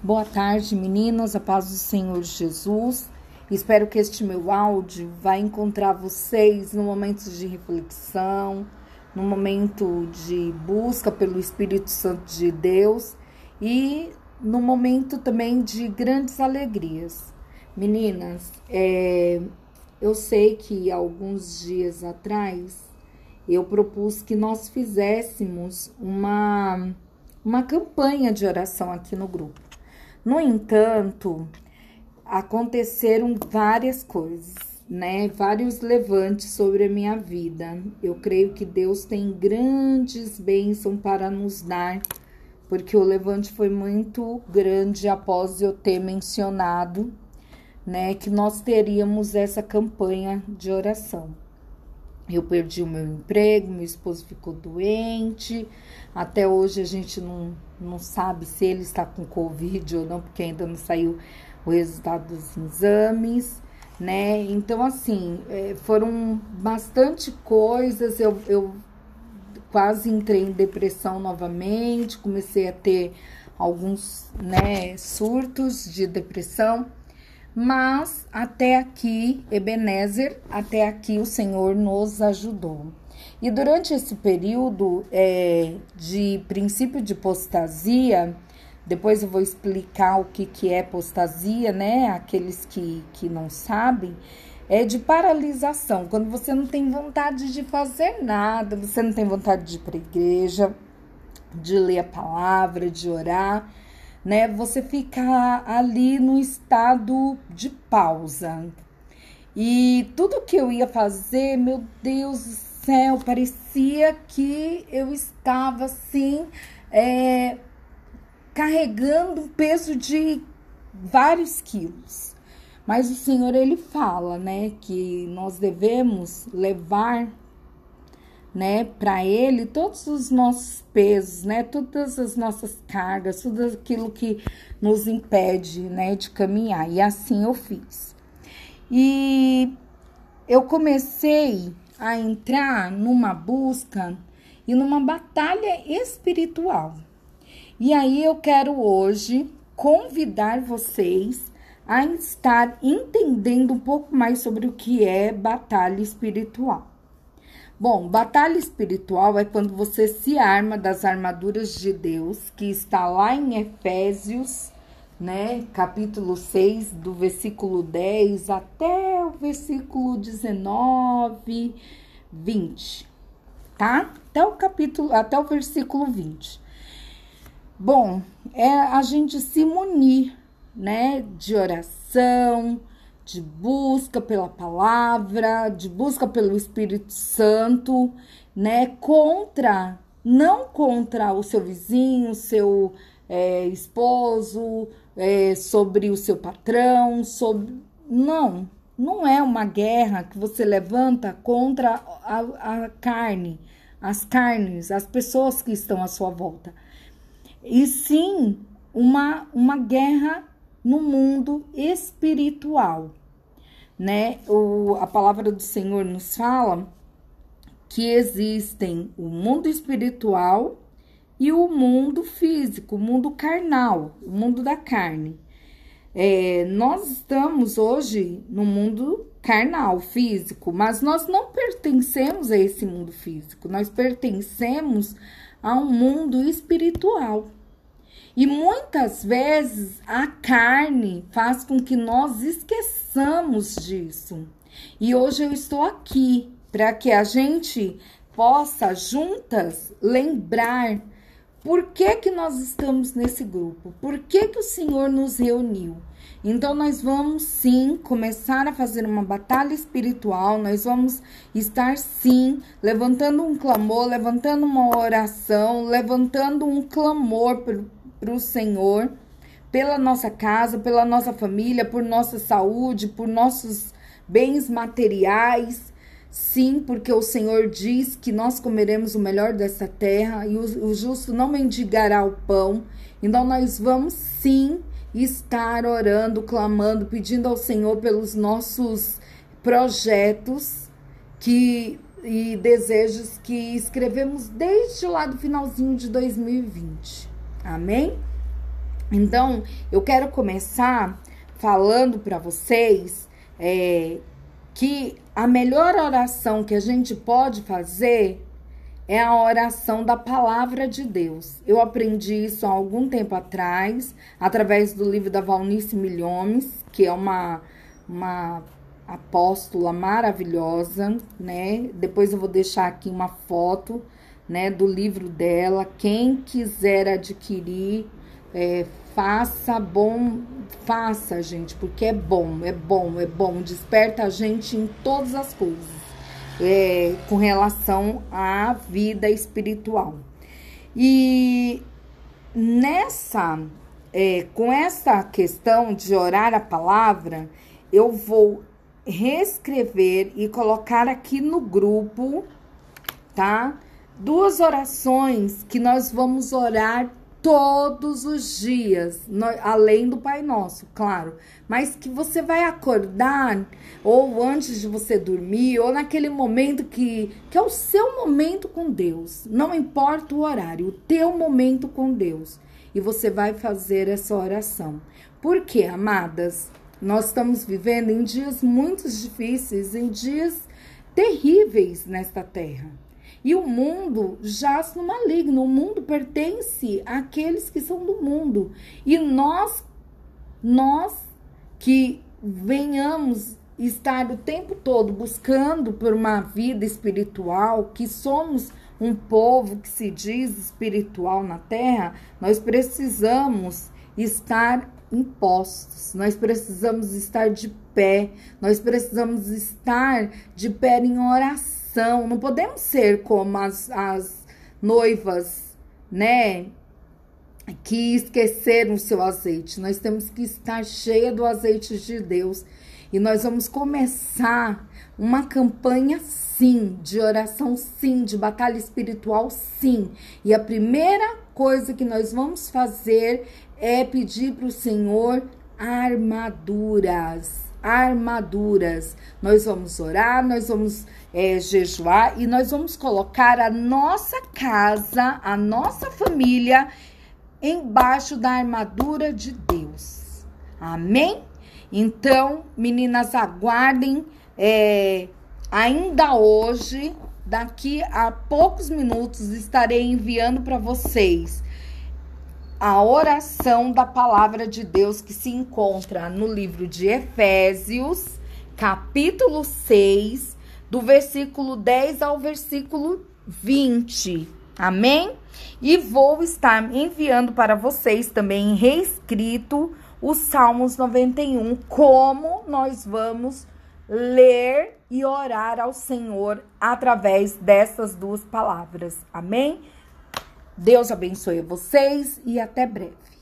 Boa tarde, meninas, a paz do Senhor Jesus. Espero que este meu áudio vai encontrar vocês no momento de reflexão, no momento de busca pelo Espírito Santo de Deus e no momento também de grandes alegrias. Meninas, é, eu sei que alguns dias atrás eu propus que nós fizéssemos uma, uma campanha de oração aqui no grupo. No entanto, aconteceram várias coisas, né? Vários levantes sobre a minha vida. Eu creio que Deus tem grandes bênçãos para nos dar, porque o levante foi muito grande após eu ter mencionado, né, que nós teríamos essa campanha de oração. Eu perdi o meu emprego, meu esposo ficou doente. Até hoje a gente não, não sabe se ele está com Covid ou não, porque ainda não saiu o resultado dos exames, né? Então, assim, é, foram bastante coisas. Eu, eu quase entrei em depressão novamente, comecei a ter alguns né, surtos de depressão. Mas até aqui, Ebenezer, até aqui o Senhor nos ajudou. E durante esse período é, de princípio de apostasia, depois eu vou explicar o que, que é apostasia, né? Aqueles que, que não sabem, é de paralisação, quando você não tem vontade de fazer nada, você não tem vontade de ir para a igreja, de ler a palavra, de orar né? Você fica ali no estado de pausa. E tudo que eu ia fazer, meu Deus do céu, parecia que eu estava assim, é, carregando um peso de vários quilos. Mas o Senhor, ele fala, né, que nós devemos levar né, para ele todos os nossos pesos, né, todas as nossas cargas, tudo aquilo que nos impede, né, de caminhar. E assim eu fiz. E eu comecei a entrar numa busca e numa batalha espiritual. E aí eu quero hoje convidar vocês a estar entendendo um pouco mais sobre o que é batalha espiritual. Bom, batalha espiritual é quando você se arma das armaduras de Deus, que está lá em Efésios, né, capítulo 6, do versículo 10 até o versículo 19, 20, tá? Até o capítulo, até o versículo 20. Bom, é a gente se munir, né, de oração, de busca pela palavra, de busca pelo Espírito Santo, né? Contra, não contra o seu vizinho, seu é, esposo, é, sobre o seu patrão, sobre. Não, não é uma guerra que você levanta contra a, a carne, as carnes, as pessoas que estão à sua volta. E sim uma, uma guerra no mundo espiritual né? O, a palavra do Senhor nos fala que existem o mundo espiritual e o mundo físico, o mundo carnal, o mundo da carne. É, nós estamos hoje no mundo carnal, físico, mas nós não pertencemos a esse mundo físico, nós pertencemos a um mundo espiritual. E muitas vezes a carne faz com que nós esqueçamos disso. E hoje eu estou aqui para que a gente possa juntas lembrar por que, que nós estamos nesse grupo, por que, que o Senhor nos reuniu. Então, nós vamos sim começar a fazer uma batalha espiritual, nós vamos estar sim levantando um clamor, levantando uma oração, levantando um clamor para o Senhor, pela nossa casa, pela nossa família, por nossa saúde, por nossos bens materiais. Sim, porque o Senhor diz que nós comeremos o melhor dessa terra e o, justo não mendigará o pão. Então, nós vamos sim estar orando, clamando, pedindo ao Senhor pelos nossos projetos que e desejos que escrevemos desde lá do finalzinho de 2020. Amém? Então, eu quero começar falando para vocês é, que a melhor oração que a gente pode fazer é a oração da palavra de Deus. Eu aprendi isso há algum tempo atrás, através do livro da Valnice Milhomes, que é uma, uma apóstola maravilhosa, né? Depois eu vou deixar aqui uma foto, né, do livro dela. Quem quiser adquirir, é, faça bom, faça, gente, porque é bom, é bom, é bom. Desperta a gente em todas as coisas é, com relação à vida espiritual. E nessa, é, com essa questão de orar a palavra, eu vou reescrever e colocar aqui no grupo, tá? Duas orações que nós vamos orar todos os dias, além do Pai Nosso, claro, mas que você vai acordar ou antes de você dormir ou naquele momento que que é o seu momento com Deus, não importa o horário, o teu momento com Deus, e você vai fazer essa oração. Porque, amadas, nós estamos vivendo em dias muito difíceis, em dias terríveis nesta terra. E o mundo jaz no maligno. O mundo pertence àqueles que são do mundo. E nós, nós que venhamos estar o tempo todo buscando por uma vida espiritual, que somos um povo que se diz espiritual na terra, nós precisamos estar impostos, nós precisamos estar de pé, nós precisamos estar de pé em oração não podemos ser como as, as noivas, né? Que esqueceram o seu azeite. Nós temos que estar cheia do azeite de Deus. E nós vamos começar uma campanha sim, de oração sim, de batalha espiritual sim. E a primeira coisa que nós vamos fazer é pedir para o Senhor armaduras. Armaduras. Nós vamos orar, nós vamos é, jejuar e nós vamos colocar a nossa casa, a nossa família embaixo da armadura de Deus. Amém? Então, meninas, aguardem. É, ainda hoje, daqui a poucos minutos, estarei enviando para vocês a oração da palavra de Deus que se encontra no livro de Efésios, capítulo 6, do versículo 10 ao versículo 20. Amém? E vou estar enviando para vocês também reescrito os Salmos 91, como nós vamos ler e orar ao Senhor através dessas duas palavras. Amém? Deus abençoe vocês e até breve.